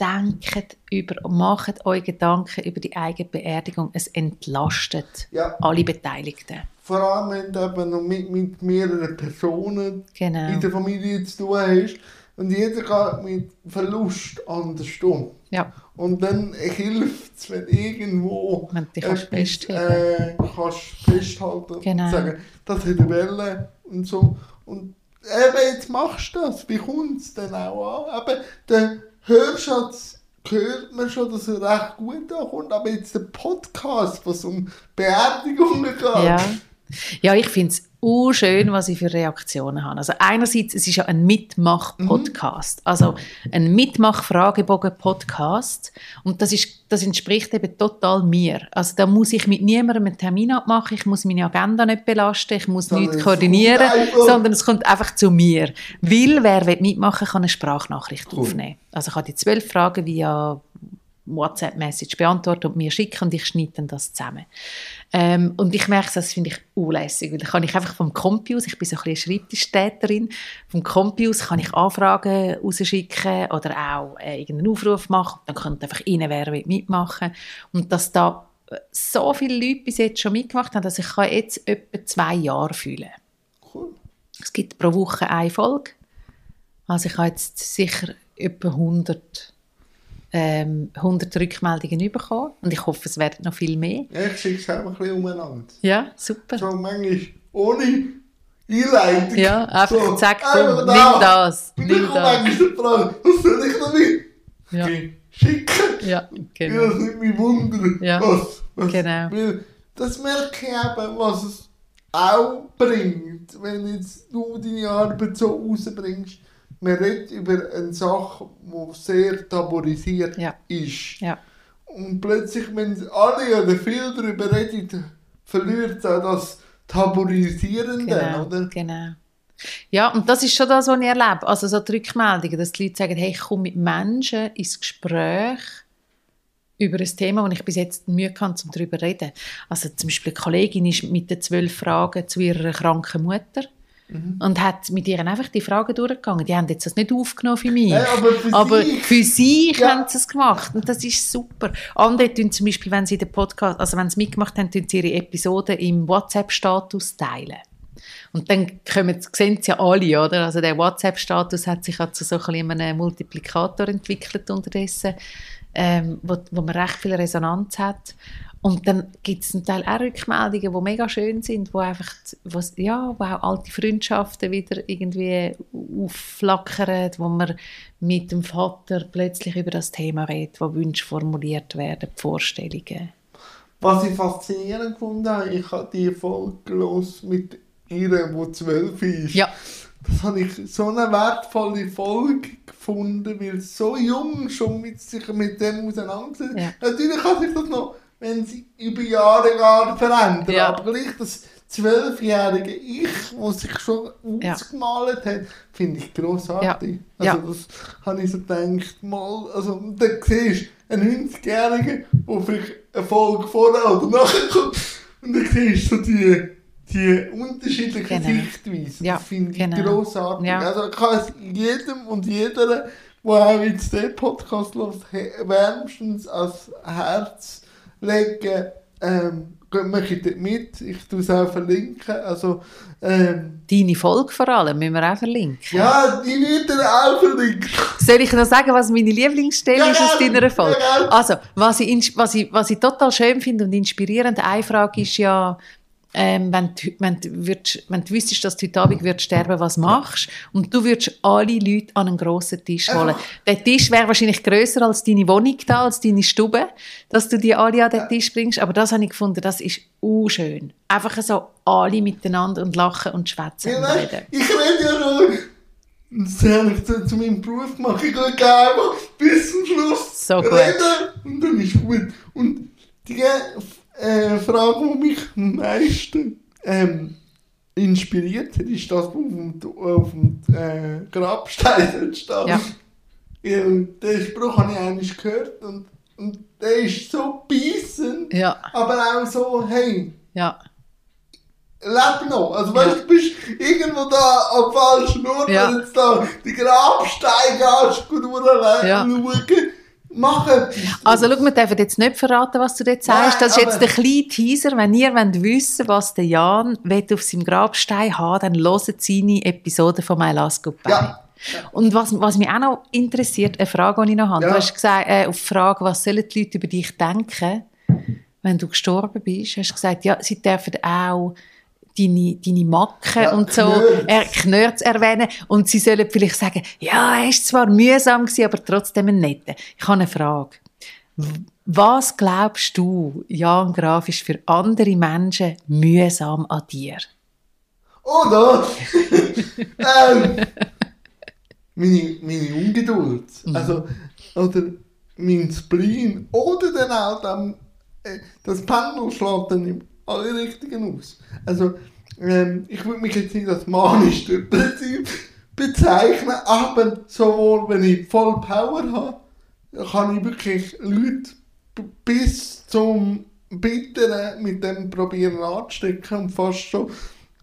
Speaker 2: denkt über, macht euch Gedanken über die eigene Beerdigung. Es entlastet
Speaker 1: Ja.
Speaker 2: alle Beteiligten.
Speaker 1: Vor allem, wenn du eben noch mit, mit mehreren Personen
Speaker 2: Genau.
Speaker 1: in der Familie zu tun hast und jeder geht mit Verlust anders um.
Speaker 2: Ja.
Speaker 1: Und dann hilft es, wenn irgendwo
Speaker 2: Wenn du kannst
Speaker 1: etwas,
Speaker 2: festheben.
Speaker 1: äh, kannst festhalten
Speaker 2: Genau.
Speaker 1: und sagen, das hat eine Welle und so. Und eben, jetzt machst du das. Wie kommt es denn auch an? Eben, der Hörschatz hört man schon, dass er recht gut ankommt, aber jetzt der Podcast, was um Beerdigungen geht.
Speaker 2: Ja, ja ich finde es schön, was ich für Reaktionen habe. Also einerseits, es ist ja ein Mitmach-Podcast, also ein Mitmach-Fragebogen-Podcast und das, ist, das entspricht eben total mir. Also da muss ich mit niemandem einen Termin abmachen, ich muss meine Agenda nicht belasten, ich muss
Speaker 1: Sondern
Speaker 2: nichts koordinieren, sondern es kommt einfach zu mir. Weil, wer will mitmachen kann eine Sprachnachricht
Speaker 1: Cool.
Speaker 2: aufnehmen. Also ich kann die zwölf Fragen via WhatsApp-Message beantworten und mir schicken und ich schneide dann das zusammen. Ähm, und ich merke, das finde ich unlässig, weil dann kann ich einfach vom Kompi aus, ich bin so ein bisschen Schreibtischtäterin, vom Kompi aus kann ich Anfragen rausschicken oder auch äh, irgendeinen Aufruf machen, dann könnt einfach rein, wer will mitmachen. Und dass da äh, so viele Leute bis jetzt schon mitgemacht haben, dass ich kann jetzt etwa zwei Jahre fühlen.
Speaker 1: Cool.
Speaker 2: Es gibt pro Woche eine Folge. Also ich habe jetzt sicher etwa 100, ähm, 100 Rückmeldungen bekommen und ich hoffe, es werden noch viel mehr.
Speaker 1: Ja, ich schicke es einfach ein bisschen umeinander.
Speaker 2: Ja, super.
Speaker 1: So manchmal ohne Einleitung.
Speaker 2: Ja, einfach
Speaker 1: so,
Speaker 2: zack,
Speaker 1: da.
Speaker 2: nimm das, nimm
Speaker 1: kommt
Speaker 2: das.
Speaker 1: manchmal die Frage, was soll ich damit?
Speaker 2: Ja.
Speaker 1: Okay, Schicken.
Speaker 2: Ja,
Speaker 1: Ja.
Speaker 2: genau.
Speaker 1: Das nimmt mich Wunder.
Speaker 2: Ja.
Speaker 1: Was, was,
Speaker 2: Genau.
Speaker 1: Das merke ich eben, was es auch bringt, wenn jetzt du deine Arbeit so rausbringst. Man redet über eine Sache, die sehr tabuisiert
Speaker 2: Ja.
Speaker 1: ist.
Speaker 2: Ja,
Speaker 1: Und plötzlich, wenn alle oder viel darüber reden, verliert es auch das Tabuisierende,
Speaker 2: genau,
Speaker 1: oder?
Speaker 2: genau. Ja, und das ist schon das, was ich erlebe. Also so die Rückmeldungen, dass die Leute sagen, hey, ich komme mit Menschen ins Gespräch über ein Thema, das ich bis jetzt Mühe hatte, um darüber zu reden. Also zum Beispiel eine Kollegin ist mit den zwölf Fragen zu ihrer kranken Mutter
Speaker 1: Mhm.
Speaker 2: und hat mit ihr einfach die Fragen durchgegangen. Die haben jetzt das nicht aufgenommen für mich.
Speaker 1: Hey, aber für
Speaker 2: aber
Speaker 1: sich-
Speaker 2: für sich
Speaker 1: Ja.
Speaker 2: haben sie es gemacht und das ist super. Andere tun zum Beispiel, wenn sie den Podcast, also wenn sie mitgemacht haben, tun sie ihre Episoden im WhatsApp-Status teilen. Und dann kommen, sehen es ja alle, oder? Also der WhatsApp-Status hat sich halt zu so ein einem Multiplikator entwickelt unterdessen, ähm, wo, wo man recht viel Resonanz hat. Und dann gibt es zum Teil auch Rückmeldungen, die mega schön sind, wo einfach, was, ja, wo auch alte Freundschaften wieder irgendwie aufflackern, wo man mit dem Vater plötzlich über das Thema redet, wo Wünsche formuliert werden, Vorstellungen.
Speaker 1: Was ich faszinierend gefunden habe, ich habe die Folge los mit ihr, die zwölf ist.
Speaker 2: Ja.
Speaker 1: Das habe ich so eine wertvolle Folge gefunden, weil so jung schon mit sich mit dem auseinandersetzt.
Speaker 2: Ja.
Speaker 1: Natürlich kann sich das noch, wenn sie über Jahre gar verändern,
Speaker 2: Ja.
Speaker 1: aber gleich das zwölfjährige Ich, das sich schon
Speaker 2: Ja.
Speaker 1: ausgemalt hat, finde ich grossartig.
Speaker 2: Ja.
Speaker 1: Also das habe ich so gedacht, mal, also dann siehst du einen 90-Jährigen, der vielleicht eine Folge vorher oder nachher kommt und dann siehst du so die, die unterschiedlichen
Speaker 2: Genau.
Speaker 1: Sichtweisen.
Speaker 2: Ja,
Speaker 1: das finde ich
Speaker 2: genau.
Speaker 1: grossartig.
Speaker 2: Ja.
Speaker 1: Also ich kann es jedem und jeder, der auch jetzt den Podcast hört, wärmstens ans Herz legen. Ähm, dort mit, ich tue es auch verlinken. Also, ähm,
Speaker 2: Deine Folge vor allem müssen wir auch verlinken.
Speaker 1: ja, die wird dann auch verlinkt.
Speaker 2: Soll ich noch sagen, was meine Lieblingsstelle
Speaker 1: Ja,
Speaker 2: ist aus deiner Folge?
Speaker 1: Ja,
Speaker 2: also, was ich, was, ich, was ich total schön finde und inspirierend, eine Frage ist ja, ähm, wenn, du, wenn, du würdest, wenn du wüsstest, dass du heute Abend würdest sterben was machst und du würdest alle Leute an einen grossen Tisch holen.
Speaker 1: Einfach-
Speaker 2: Der Tisch wäre wahrscheinlich grösser als deine Wohnung da, als deine Stube, dass du die alle an den Tisch bringst. Aber das habe ich gefunden, das ist schön. Einfach so alle miteinander und lachen und schwätzen
Speaker 1: Ja,
Speaker 2: und
Speaker 1: weißt,
Speaker 2: reden.
Speaker 1: ich rede ja schon. Das habe ich zu, zu meinem Beruf gemacht. Ich gehe einfach bis zum Schluss
Speaker 2: So gut.
Speaker 1: reden und dann ist gut. Und die äh, Frage, die mich am meisten ähm, inspiriert hat, ist das, was auf dem, auf dem äh, Grabstein steht.
Speaker 2: Ja.
Speaker 1: Ja, und den Spruch habe ich eigentlich gehört und, und der ist so beißend,
Speaker 2: Ja,
Speaker 1: aber auch so, hey,
Speaker 2: ja.
Speaker 1: leb noch. Also weißt du, du bist irgendwo da am falschen Ort,
Speaker 2: Ja.
Speaker 1: wenn jetzt da die Grabsteine gut durchlaufen,
Speaker 2: Ja.
Speaker 1: schauen, mach etwas.
Speaker 2: Also, schau, wir dürfen jetzt nicht verraten, was du dort sagst.
Speaker 1: Nein,
Speaker 2: das ist jetzt der kleine Teaser. Wenn ihr wollt wissen was der Jan will auf seinem Grabstein haben dann hört seine Episode von «My Last Goodbye».
Speaker 1: Ja.
Speaker 2: Und was, was mich auch noch interessiert, eine Frage, die ich noch habe.
Speaker 1: Ja.
Speaker 2: Du hast gesagt, äh, auf die Frage, was sollen die Leute über dich denken, wenn du gestorben bist, hast du gesagt, ja, sie dürfen auch deine, deine Macken
Speaker 1: Ja,
Speaker 2: und so er, Knurz erwähnen und sie sollen vielleicht sagen, ja, er ist zwar mühsam gewesen, aber trotzdem ein netter. Ich habe eine Frage. Was glaubst du, Jan Graf, ist für andere Menschen mühsam an dir?
Speaker 1: Oder? ähm, meine, meine Ungeduld.
Speaker 2: Mhm.
Speaker 1: Also, oder mein Spleen. Oder dann auch dann, äh, das Pendel schlägt dann in alle Richtungen aus. Also, ähm, ich würde mich jetzt nicht als manisch bezeichnen, aber sowohl wenn ich voll Power habe, kann ich wirklich Leute bis zum Bitteren mit dem probieren anzustecken und fast schon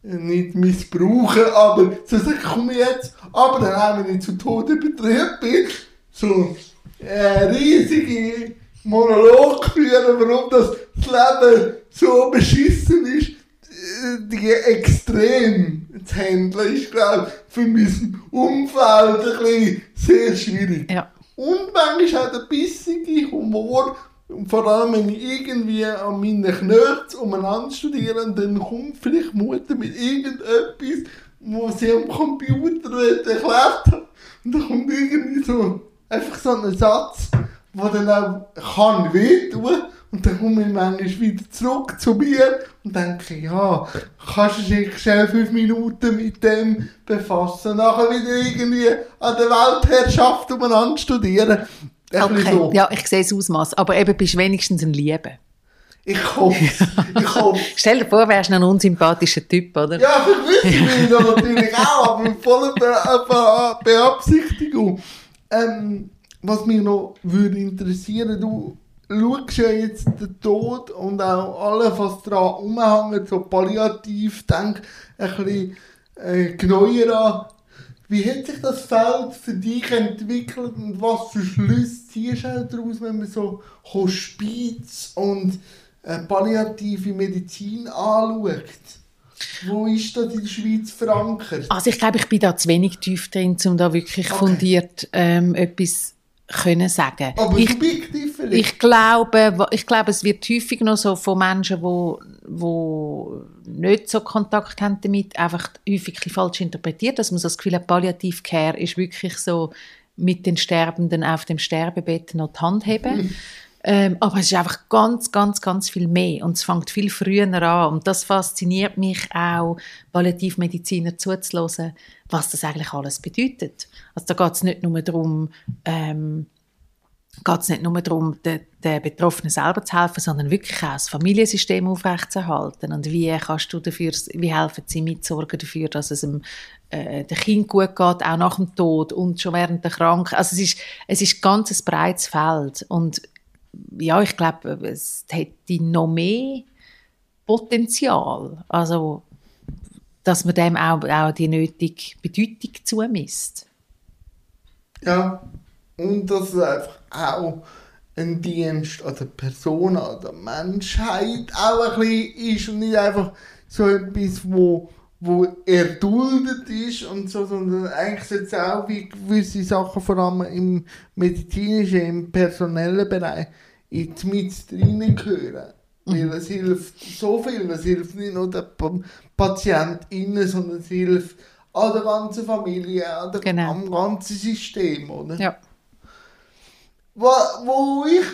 Speaker 1: äh, nicht missbrauchen, aber so sagen, komm jetzt, aber dann auch, wenn ich zu Tode betrübt bin, so äh, riesige Monolog führen, warum das Leben so beschissen ist, äh, die extrem zu handeln, ist, glaube ich, für mein Umfeld ein bisschen sehr schwierig.
Speaker 2: Ja.
Speaker 1: Und manchmal auch der bissige Humor, und vor allem wenn ich irgendwie an meinen Knöpfen umeinander studiere, dann kommt vielleicht Mutter mit irgendetwas, wo sie am Computer erklärt hat. Und dann kommt irgendwie so, einfach so ein Satz, der dann auch kann wehtun. Und dann komme ich manchmal wieder zurück zu mir und denke, ja, kannst du dich schnell fünf Minuten mit dem befassen, nachher wieder irgendwie an der Weltherrschaft umeinander studieren. Ein
Speaker 2: Okay.
Speaker 1: so.
Speaker 2: Ja, ich sehe das Ausmaß. Aber eben bist du wenigstens ein Liebe.
Speaker 1: Ich hoffe Ich hoffe
Speaker 2: Stell dir vor, wärst du ein unsympathischer Typ, oder?
Speaker 1: Ja, vergessen will ich das natürlich auch, aber mit voller Be Beabsichtigung. Ähm, was mich noch würde interessieren, du schaust ja jetzt den Tod und auch alles, was daran umhängt, so palliativ, denk ein bisschen äh, genauer an. Wie hat sich das Feld für dich entwickelt und was für Schlüsse ziehst du auch daraus, wenn man so Hospiz und äh, palliative Medizin anschaut? Wo ist das in der Schweiz verankert?
Speaker 2: Also ich glaube, ich bin da zu wenig tief drin, um da wirklich okay. fundiert ähm, etwas können sagen.
Speaker 1: Aber
Speaker 2: ich,
Speaker 1: subjektiv vielleicht?
Speaker 2: Ich glaube, ich glaube, es wird häufig noch so von Menschen, wo, wo nicht so Kontakt haben damit, einfach häufig falsch interpretiert, dass man so das Gefühl hat, Palliativ Care ist wirklich so mit den Sterbenden auf dem Sterbebett noch die Hand heben. Mhm. Ähm, aber es ist einfach ganz, ganz, ganz viel mehr und es fängt viel früher an und das fasziniert mich auch, Palliativmediziner zuzulassen, was das eigentlich alles bedeutet. Also da geht es nicht nur darum, ähm, geht es nicht nur darum, den, den Betroffenen selber zu helfen, sondern wirklich auch das Familiensystem aufrechtzuerhalten. Und wie kannst du dafür, wie helfen sie mitsorgen dafür, dass es dem, äh, dem Kind gut geht, auch nach dem Tod und schon während der Krankheit. Also es ist, es ist ganz ein breites Feld und ja, ich glaube, es hätte noch mehr Potenzial. Also, dass man dem auch, auch die nötige Bedeutung zumisst.
Speaker 1: Ja, und dass es einfach auch ein Dienst an der Person, an der Menschheit auch ein bisschen ist und nicht einfach so etwas, wo, wo erduldet ist und so, sondern eigentlich sollte es auch wie gewisse Sachen, vor allem im medizinischen, im personellen Bereich, in die Mitte reingehören. Weil es hilft so viel. Es hilft nicht nur den PatientInnen, sondern es hilft an der ganzen Familie, an der, genau. am ganzen System. Oder?
Speaker 2: Ja.
Speaker 1: Wo, wo ich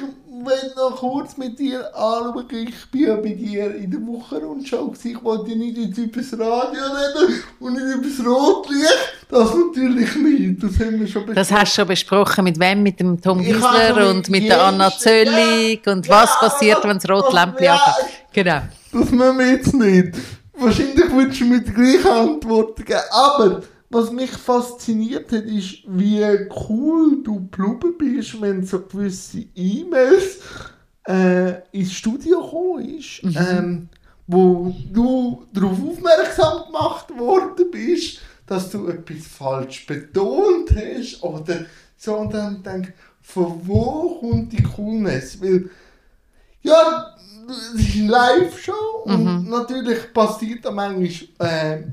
Speaker 1: noch kurz mit dir anschauen, ich bin ja bei dir in der Wochenrundschau, ich wollte nicht jetzt über das Radio reden und nicht über das Rotlicht, das natürlich nicht, das haben wir schon
Speaker 2: besprochen. Das hast du schon besprochen, mit wem? Mit dem Tom Gisler und mit der Anna Zöllig ja, und was ja, passiert, wenn das Rotlämpchen ja, Genau.
Speaker 1: Das machen wir jetzt nicht. Wahrscheinlich würdest du mir die gleiche Antwort geben, aber was mich fasziniert hat, ist, wie cool du geblieben bist, wenn so gewisse E-Mails äh, ins Studio gekommen ist, mhm. ähm, wo du darauf aufmerksam gemacht worden bist, dass du etwas falsch betont hast oder so und dann denk, von wo kommt die Coolness? Weil, ja, es ist eine Live-Show mhm. und natürlich passiert da manchmal äh,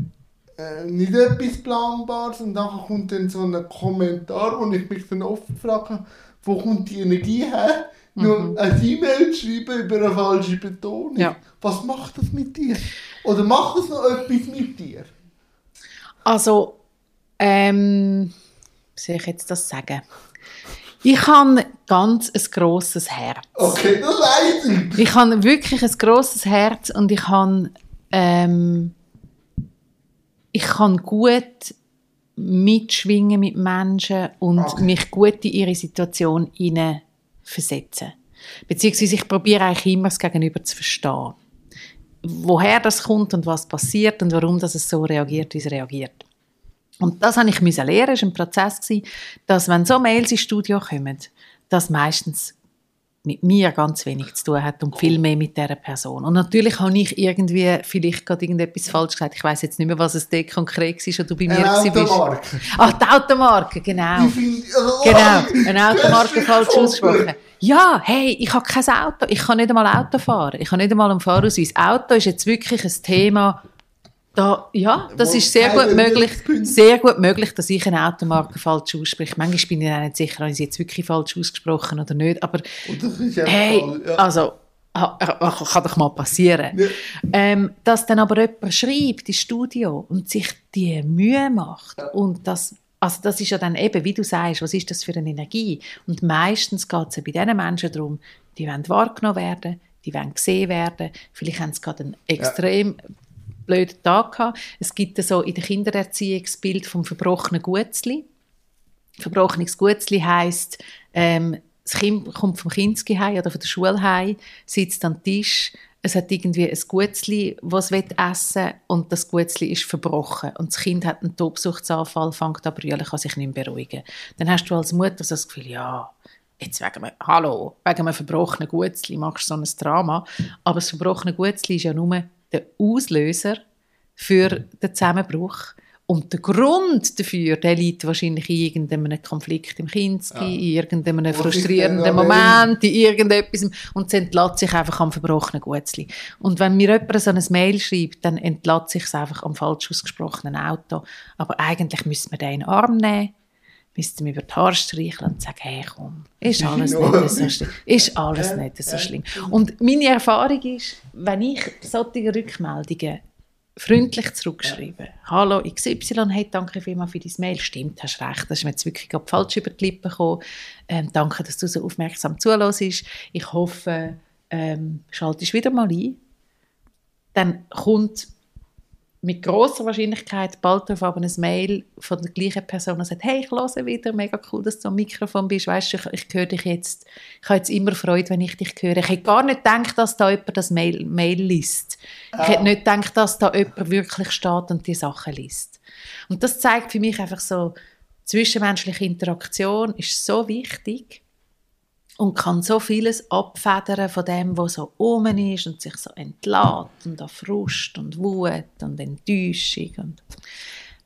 Speaker 1: äh, nicht etwas Planbares und dann kommt dann so ein Kommentar, wo ich mich dann oft frage, wo kommt die Energie her? Mhm. Nur ein E-Mail schreiben über eine falsche Betonung.
Speaker 2: Ja.
Speaker 1: Was macht das mit dir? Oder macht das noch etwas mit dir?
Speaker 2: Also, ähm, wie soll ich jetzt das sagen? Ich habe ganz ein grosses Herz.
Speaker 1: Okay, das weiß ich.
Speaker 2: Ich habe wirklich ein grosses Herz und ich habe ähm, ich kann gut mitschwingen mit Menschen und okay. mich gut in ihre Situation versetzen. Beziehungsweise ich probiere eigentlich immer das Gegenüber zu verstehen. Woher das kommt und was passiert und warum das es so reagiert, wie es reagiert. Und das habe ich lernen, es war ein Prozess, dass wenn so Mails ins Studio kommen, dass meistens mit mir ganz wenig zu tun hat und viel mehr mit dieser Person. Und natürlich habe ich irgendwie vielleicht gerade irgendetwas falsch gesagt. Ich weiß jetzt nicht mehr, was es dort konkret war, du bei mir
Speaker 1: Eine Automarke.
Speaker 2: Ach, die Automarke, genau. genau, eine Automarke falsch ausgesprochen. Ja, hey, ich habe kein Auto. Ich kann nicht einmal Auto fahren. Ich kann nicht einmal einen Fahrausweis. Auto ist jetzt wirklich ein Thema, da, ja, das ist sehr gut möglich, sehr gut möglich, dass ich eine Automarke falsch ausspreche. Manchmal bin ich nicht sicher, ob ich sie jetzt wirklich falsch ausgesprochen oder nicht, aber hey, Fall, ja. also kann doch mal passieren. Ja. Ähm, dass dann aber jemand schreibt ins Studio und sich die Mühe macht ja. und das also das ist ja dann eben, wie du sagst, was ist das für eine Energie? Und meistens geht es ja bei diesen Menschen darum, die wollen wahrgenommen werden, die wollen gesehen werden, vielleicht haben sie gerade einen extrem blöden Tag gehabt. Es gibt so in der Kindererziehung das Bild vom verbrochenen Gutzli. Verbrochenes Gutzli heisst, ähm, das Kind kommt vom Kindsgeheim oder von der Schule heim, sitzt am Tisch, es hat irgendwie ein Gutzli, das es essen will, und das Gutzli ist verbrochen. Und das Kind hat einen Tobsuchtsanfall, fängt an brüllen, kann sich nicht mehr beruhigen. Dann hast du als Mutter so das Gefühl, ja, jetzt wegen einem, hallo, wegen einem verbrochenen Gutzli machst du so ein Drama. Aber das verbrochene Gutzli ist ja nur der Auslöser für den Zusammenbruch. Und der Grund dafür, der liegt wahrscheinlich in irgendeinem Konflikt im Kinski, ja. in irgendeinem frustrierenden Moment, in irgendetwas. Und es entlädt sich einfach am verbrochenen Gutzli. Und wenn mir jemand so ein Mail schreibt, dann entlädt sich es einfach am falsch ausgesprochenen Auto. Aber eigentlich müsste man den in den Arm nehmen, müsste man über die Haare streicheln und sagen, hey komm, ist alles nicht so schlimm. Ist alles nicht so schlimm. Und meine Erfahrung ist, wenn ich solche Rückmeldungen freundlich zurückschreiben. Ja. Hallo XY, hey, danke vielmals für dein Mail. Stimmt, hast recht, das ist mir jetzt wirklich falsch über die Lippen gekommen. Ähm, danke, dass du so aufmerksam zuhörst. Ich hoffe, ähm, schaltest wieder mal ein. Dann kommt mit großer Wahrscheinlichkeit bald darauf aber ein Mail von der gleichen Person, die sagt, hey, ich höre wieder, mega cool, dass du am Mikrofon bist, weißt du, ich, ich höre dich jetzt, ich habe jetzt immer Freude, wenn ich dich höre. Ich hätte gar nicht gedacht, dass da jemand das Mail, Mail liest. Ich hätte nicht gedacht, dass da jemand wirklich steht und die Sachen liest. Und das zeigt für mich einfach so, zwischenmenschliche Interaktion ist so wichtig, und kann so vieles abfedern von dem, was so oben ist und sich so entlädt und an Frust und Wut und Enttäuschung. Und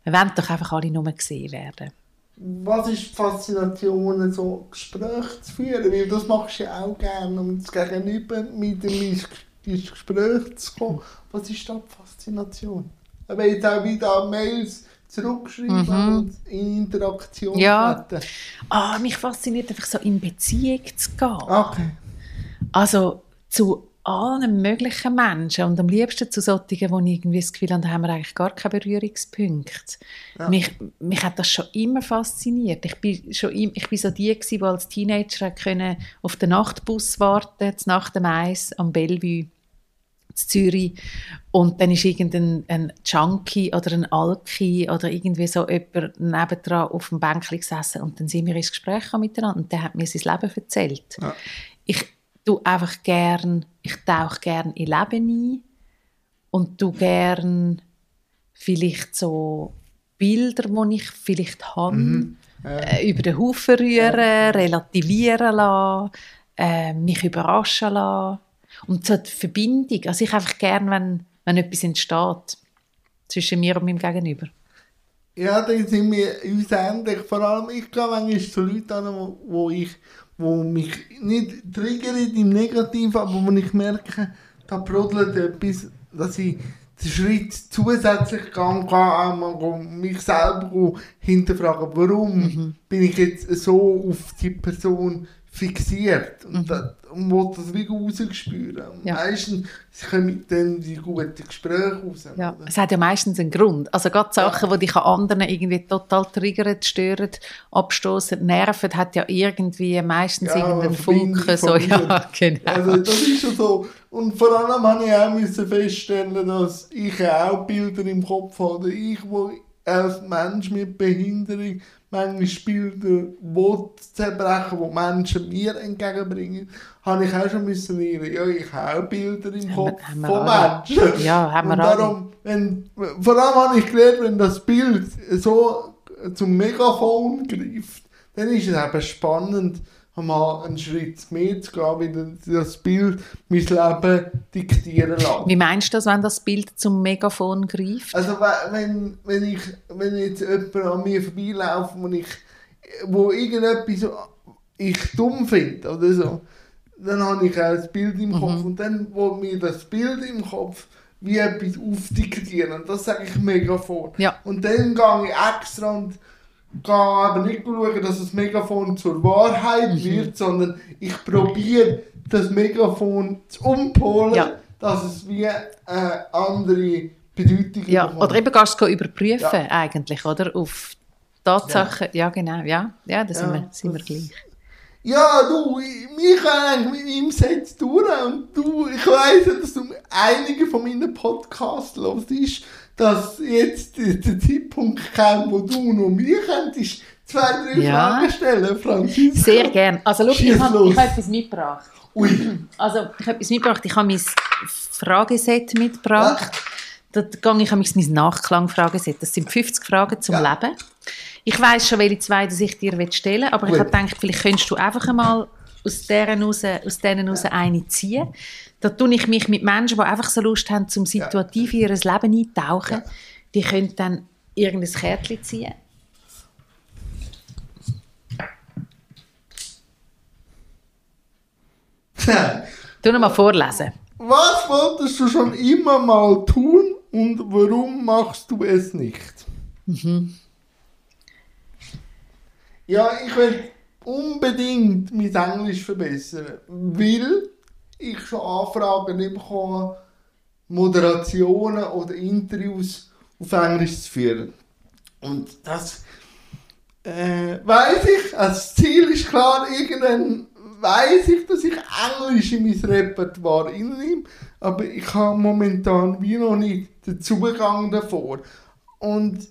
Speaker 2: wir wollen doch einfach alle nur gesehen werden.
Speaker 1: Was ist die Faszination, so Gespräche zu führen? Weil das machst du ja auch gerne, um das Gegenüber mit dem ins Gespräch zu kommen. Was ist da die Faszination? Aber jetzt auch wieder Mails zurückschreiben mhm. und in Interaktion
Speaker 2: ja. treten. Ah, mich fasziniert einfach so in Beziehung zu gehen.
Speaker 1: Okay.
Speaker 2: Also zu allen möglichen Menschen und am liebsten zu solchen, wo ich irgendwie das Gefühl habe, da haben wir eigentlich gar keine Berührungspunkte. Ja. Mich, mich hat das schon immer fasziniert. Ich bin, schon im, ich bin so die, gewesen, die als Teenager können auf den Nachtbus warten, nach dem Eis am Bellevue Zürich und dann ist irgendein ein Junkie oder ein Alki oder irgendwie so jemand nebendran auf dem Bänkchen gesessen und dann sind wir ins Gespräch miteinander und der hat mir sein Leben erzählt. Ja. Ich tue einfach gern, ich tauche gern in Leben ein und tu gern vielleicht so Bilder, die ich vielleicht habe, mhm. äh, über den Haufen rühren, relativieren lassen, äh, mich überraschen lassen und so die Verbindung, also ich einfach gerne, wenn, wenn etwas entsteht zwischen mir und meinem Gegenüber.
Speaker 1: Ja, dann sind wir uns ähnlich. Vor allem, ich gehe manchmal zu Leuten an, wo, wo, ich, wo mich nicht triggert im Negativen, aber wo ich merke, da brodelt etwas, dass ich den Schritt zusätzlich gehen kann, auch mich selber hinterfragen, warum mhm. bin ich jetzt so auf die Person fixiert und, mhm. das, und will das wie rausspüren. Ja. Meistens kommen dann die guten Gespräche raus.
Speaker 2: Ja. Es hat ja meistens einen Grund. Also gerade Sachen, ja. die dich an anderen irgendwie total triggern, stören, abstoßen, nerven, hat ja irgendwie meistens ja, irgendeinen Funken. So, ja, genau.
Speaker 1: Also das ist schon so. Und vor allem habe ich auch müssen feststellen, dass ich auch Bilder im Kopf habe. Ich, wo als Mensch mit Behinderung manchmal Bilder zerbrechen, die Menschen mir entgegenbringen, habe ich auch schon müssen lernen. Ja, ich habe auch Bilder im Kopf haben wir, haben von Menschen.
Speaker 2: Ja, haben wir
Speaker 1: Und darum, wenn, vor allem habe ich gelernt, wenn das Bild so zum Megafon greift, dann ist es eben spannend, einmal einen Schritt mehr zu gehen, wie das Bild mein Leben diktieren lässt.
Speaker 2: Wie meinst du das, wenn das Bild zum Megafon greift?
Speaker 1: Also wenn, wenn, ich, wenn jetzt jemand an mir vorbeilauft, wo, ich, wo irgendetwas ich dumm finde oder so, dann habe ich auch ein Bild im Kopf mhm. und dann wo mir das Bild im Kopf wie etwas aufdiktieren. Und das sage ich Megafon.
Speaker 2: Ja.
Speaker 1: Und dann gehe ich extra und gehe aber nicht schauen, dass das Megafon zur Wahrheit mhm. wird, sondern ich probiere das Megafon zu umpolen, ja. dass es wie eine andere Bedeutung
Speaker 2: ja. Bekommt. Oder eben gehst du überprüfen ja. eigentlich, oder? Auf Tatsachen, ja, ja genau, ja, ja da sind, wir, sind wir gleich.
Speaker 1: Ja, du, wir können eigentlich mit ihm Set tun und du, ich weiss, dass du einige von meinen Podcasts hörst, dass jetzt der Zeitpunkt kam, wo du noch mir könntest zwei, drei ja. Fragen stellen, Franziska.
Speaker 2: Sehr gerne. Also, schau, ich habe hab etwas mitgebracht. Ui. Also, ich habe etwas mitgebracht. Ich habe mein Frageset mitgebracht. Ja. Da gehe ich mein Nachklang-Frageset. Das sind 50 Fragen zum ja. Leben. Ich weiß schon, welche zwei dass ich dir stellen will, aber Gut. ich habe gedacht, vielleicht könntest du einfach einmal aus denen raus, aus denen raus eine ziehen. Da tue ich mich mit Menschen, die einfach so Lust haben, zum situativ in ihr Leben eintauchen. Die können dann irgendein Kärtchen ziehen. Du noch mal vorlesen.
Speaker 1: Was wolltest du schon immer mal tun und warum machst du es nicht? Ja, ich will unbedingt mein Englisch verbessern, weil ich schon Anfragen bekomme, Moderationen oder Interviews auf Englisch zu führen. Und das äh, weiß ich, das Ziel ist klar, irgendwann weiß ich, dass ich Englisch in mein Repertoire reinnehme, aber ich habe momentan wie noch nicht den Zugang davor. Und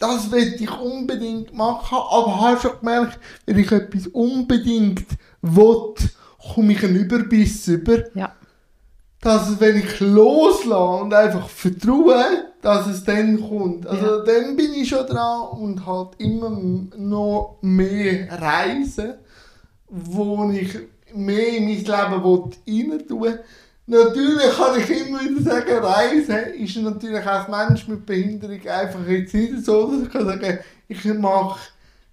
Speaker 1: das will ich unbedingt machen, aber habe schon gemerkt, wenn ich etwas unbedingt will, komme ich einen Überbiss über
Speaker 2: Ja.
Speaker 1: dass wenn ich loslasse und einfach vertraue, dass es dann kommt. Also dann bin ich schon dran und halt immer noch mehr reisen, wo ich mehr in mein Leben will rein tun Natürlich kann ich immer wieder sagen, Reisen ist natürlich als Mensch mit Behinderung einfach jetzt nicht so, dass ich kann sagen, ich mache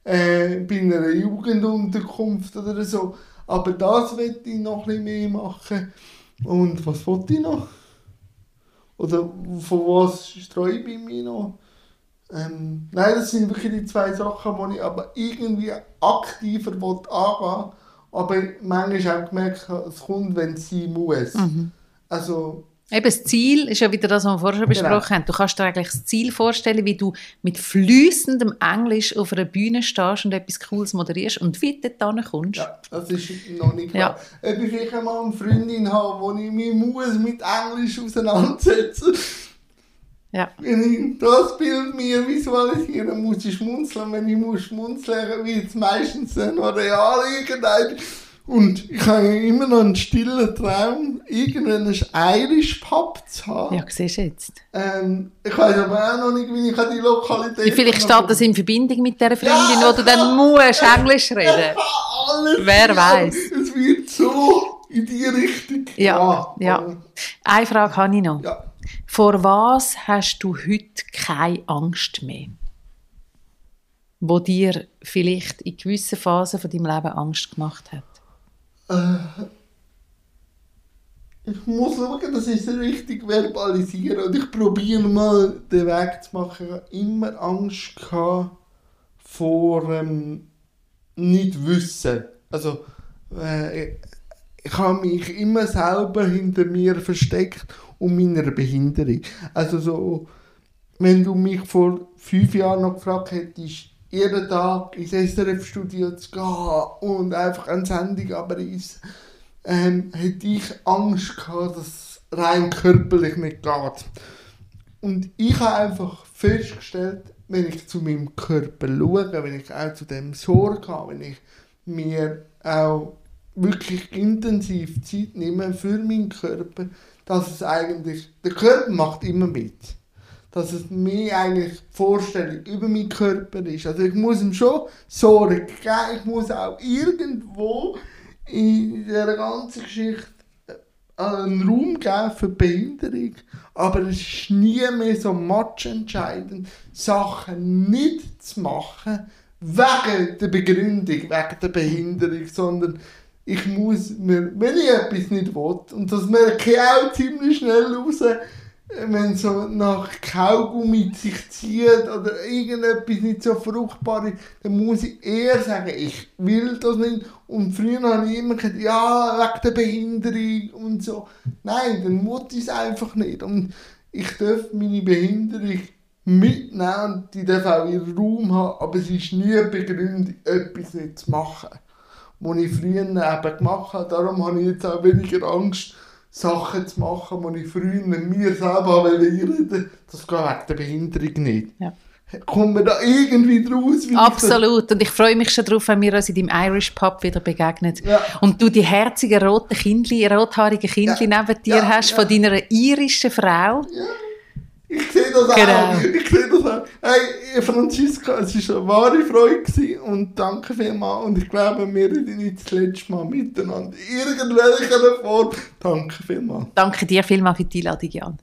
Speaker 1: äh, bei einer Jugendunterkunft oder so. Aber das will ich noch ein mehr machen. Und was wollte ich noch? Oder von was sträube ich mich noch? Ähm, nein, das sind wirklich die zwei Sachen, die ich aber irgendwie aktiver will angehen Aber manchmal auch gemerkt es kommt, wenn es sein muss. Also,
Speaker 2: Eben, das Ziel ist ja wieder das, was wir vorher schon
Speaker 1: Genau.
Speaker 2: besprochen haben. Du kannst dir eigentlich das Ziel vorstellen, wie du mit fließendem Englisch auf einer Bühne stehst und etwas Cooles moderierst und wie du dort kommst.
Speaker 1: ja, das ist noch nicht
Speaker 2: Ja.
Speaker 1: klar. Ob ich vielleicht einmal eine Freundin habe, wo ich mich muss mit Englisch auseinandersetzen
Speaker 2: Ja.
Speaker 1: Wenn ich das Bild mir visualisieren muss, ich schmunzeln. Wenn ich muss schmunzeln, wird es meistens dann noch real irgendein. Und ich habe immer noch einen stillen Traum, irgendwann ein Irish Pub zu haben.
Speaker 2: Ja, siehst du jetzt.
Speaker 1: Ähm, ich weiß aber auch noch nicht, wie ich an die Lokalität
Speaker 2: Wie vielleicht steht das in Verbindung mit dieser Freundin,
Speaker 1: Ja,
Speaker 2: du dann musst Englisch reden.
Speaker 1: Alles
Speaker 2: Wer
Speaker 1: ja,
Speaker 2: weiß.
Speaker 1: Es wird so in die Richtung.
Speaker 2: Ja, ja. Eine Frage habe ich noch.
Speaker 1: ja.
Speaker 2: Vor was hast du heute keine Angst mehr? Wo dir vielleicht in gewissen Phasen von deinem Leben Angst gemacht hat?
Speaker 1: Ich muss schauen, ich es richtig verbalisiere. Und ich probiere mal den Weg zu machen. Ich habe immer Angst gehabt vor ähm, nicht wissen. Also, äh, ich habe mich immer selber hinter mir versteckt und meiner Behinderung. Also so, wenn du mich vor fünf Jahren noch gefragt hättest, jeden Tag ins SRF-Studio zu gehen und einfach eine Sendung abreißen, ähm, hätte ich Angst gehabt, dass es rein körperlich nicht geht. Und ich habe einfach festgestellt, wenn ich zu meinem Körper schaue, wenn ich auch zu dem Sorge habe, wenn ich mir auch wirklich intensiv Zeit nehme für meinen Körper, dass es eigentlich, der Körper macht immer mit. Dass es mir eigentlich die Vorstellung über meinen Körper ist. Also ich muss ihm schon Sorge geben, ich muss auch irgendwo in dieser ganzen Geschichte einen Raum geben für Behinderung, aber es ist nie mehr so matchentscheidend, Sachen nicht zu machen, wegen der Begründung, wegen der Behinderung, sondern ich muss mir, wenn ich etwas nicht will, und das merke ich auch ziemlich schnell raus, wenn so nach Kaugummi sich zieht oder irgendetwas nicht so fruchtbar ist, dann muss ich eher sagen, ich will das nicht. Und früher habe ich immer gesagt, ja, wegen der Behinderung und so. Nein, dann muss ich es einfach nicht. Und ich darf meine Behinderung mitnehmen die darf auch ihren Raum haben, aber es ist nie begründet, etwas nicht zu machen. Was ich früher eben gemacht habe, darum habe ich jetzt auch weniger Angst, Sachen zu machen, die ich früher mir selber wollte. Das geht wegen der Behinderung nicht.
Speaker 2: Ja.
Speaker 1: Kommen wir da irgendwie draus?
Speaker 2: Absolut. Und ich freue mich schon darauf, wenn wir uns in deinem Irish Pub wieder begegnen.
Speaker 1: Ja.
Speaker 2: Und du die herzigen roten Kindli, rothaarigen Kindli
Speaker 1: Ja.
Speaker 2: neben dir
Speaker 1: Ja,
Speaker 2: hast von deiner irischen Frau.
Speaker 1: Ich sehe das
Speaker 2: Genau.
Speaker 1: auch. Ich sehe das auch. Hey, Franziska, es war eine wahre Freude gewesen und danke vielmals. Und ich glaube, wir reden nicht das letzte Mal miteinander. In irgendwelcher Form. Danke vielmals.
Speaker 2: Danke dir vielmals für die Einladung, Jan.